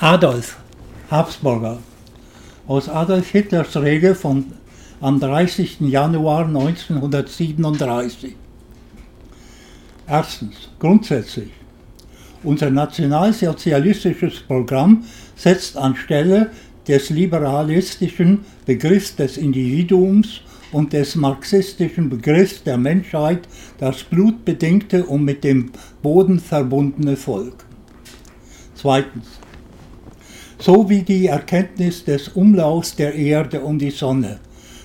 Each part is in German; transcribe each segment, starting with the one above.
Adolf Habsburger aus Adolf Hitlers Rede von, am 30. Januar 1937. Erstens, grundsätzlich. Unser nationalsozialistisches Programm setzt anstelle des liberalistischen Begriffs des Individuums und des marxistischen Begriffs der Menschheit das blutbedingte und mit dem Boden verbundene Volk. Zweitens. So wie die Erkenntnis des Umlaufs der Erde um die Sonne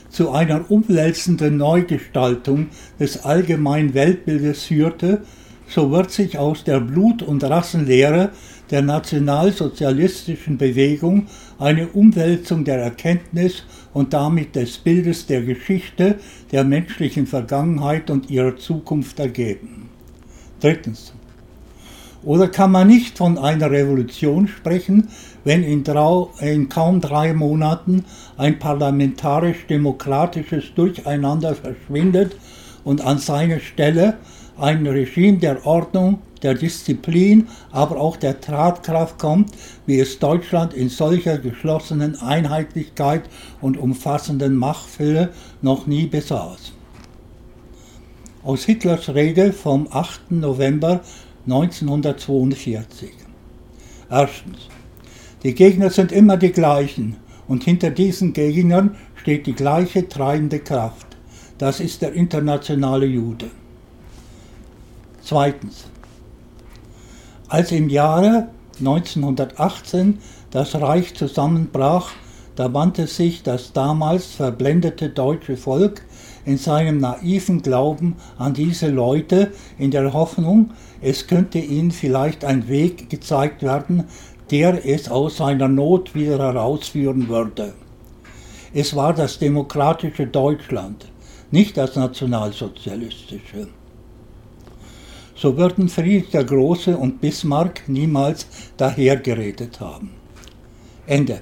zu einer umwälzenden Neugestaltung des allgemeinen Weltbildes führte, so wird sich aus der Blut- und Rassenlehre der nationalsozialistischen Bewegung eine Umwälzung der Erkenntnis und damit des Bildes der Geschichte, der menschlichen Vergangenheit und ihrer Zukunft ergeben. Drittens. Oder kann man nicht von einer Revolution sprechen, wenn in, in kaum drei Monaten ein parlamentarisch-demokratisches Durcheinander verschwindet und an seine Stelle ein Regime der Ordnung, der Disziplin, aber auch der Tatkraft kommt, wie es Deutschland in solcher geschlossenen Einheitlichkeit und umfassenden Machtfülle noch nie besaß. Aus Hitlers Rede vom 8. November 1942. Erstens. Die Gegner sind immer die gleichen und hinter diesen Gegnern steht die gleiche treibende Kraft. Das ist der internationale Jude. Zweitens. Als im Jahre 1918 das Reich zusammenbrach, da wandte sich das damals verblendete deutsche Volk in seinem naiven Glauben an diese Leute in der Hoffnung, es könnte ihnen vielleicht ein Weg gezeigt werden, der es aus seiner Not wieder herausführen würde. Es war das demokratische Deutschland, nicht das nationalsozialistische. So würden Friedrich der Große und Bismarck niemals dahergeredet haben. Ende.